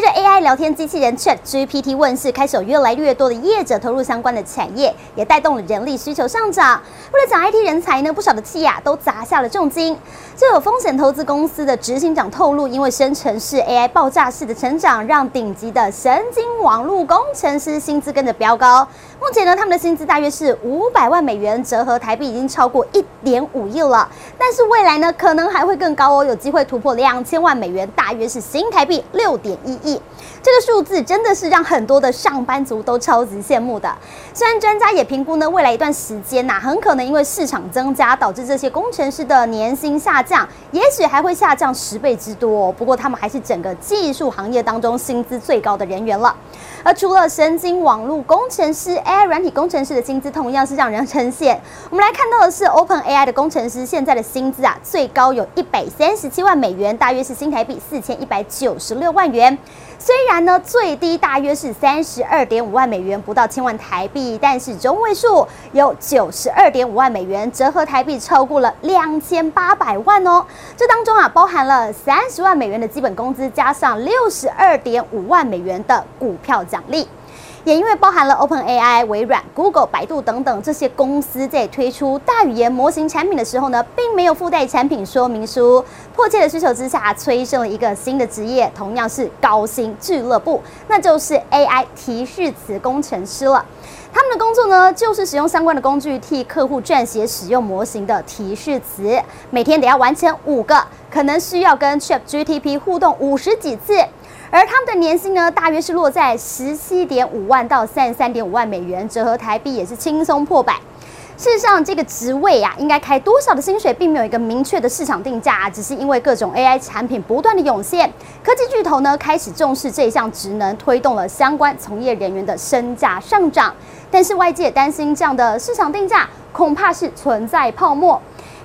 随着 AI 聊天机器人 ChatGPT 问世，开始有越来越多的业者投入相关的产业，也带动了人力需求上涨。为了抢 IT 人才呢，不少的企业都砸下了重金。就有风险投资公司的执行长透露，因为生成式 AI 爆炸式的成长，让顶级的神经网络工程师薪资跟着飙高。目前呢，他们的薪资大约是五百万美元，折合台币已经超过一点五亿了。但是未来呢，可能还会更高哦，有机会突破两千万美元，大约是新台币六点一亿。这个数字真的是让很多的上班族都超级羡慕的。虽然专家也评估呢，未来一段时间呐、很可能因为市场增加，导致这些工程师的年薪下降，也许还会下降十倍之多。不过他们还是整个技术行业当中薪资最高的人员了。而除了神经网络工程师，AI 软体工程师的薪资同样是让人称羡。我们来看到的是 OpenAI 的工程师现在的薪资啊，最高有一百三十七万美元，大约是新台币四千一百九十六万元。虽然呢，最低大约是三十二点五万美元，不到千万台币，但是中位数有九十二点五万美元，折合台币超过了两千八百万哦。这当中啊，包含了三十万美元的基本工资，加上六十二点五万美元的股票奖励。也因为包含了 OpenAI、微软、Google、百度等等这些公司在推出大语言模型产品的时候呢，并没有附带产品说明书。迫切的需求之下，催生了一个新的职业，同样是高薪俱乐部，那就是 AI 提示词工程师了。他们的工作呢，就是使用相关的工具替客户撰写使用模型的提示词，每天得要完成五个，可能需要跟 ChatGPT 互动五十几次。而他们的年薪呢，大约是落在十七点五万到三十三点五万美元，折合台币也是轻松破百。事实上，这个职位啊，应该开多少的薪水，并没有一个明确的市场定价，只是因为各种 AI 产品不断的涌现，科技巨头呢开始重视这一项职能，推动了相关从业人员的身价上涨。但是外界担心这样的市场定价恐怕是存在泡沫。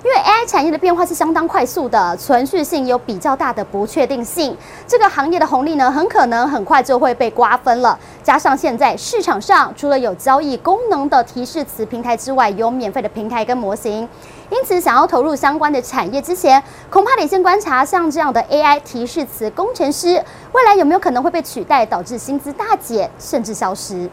因为 AI 产业的变化是相当快速的，存续性有比较大的不确定性，这个行业的红利呢，很可能很快就会被瓜分了。加上现在市场上除了有交易功能的提示词平台之外，有免费的平台跟模型，因此想要投入相关的产业之前，恐怕得先观察像这样的 AI 提示词工程师，未来有没有可能会被取代，导致薪资大减甚至消失。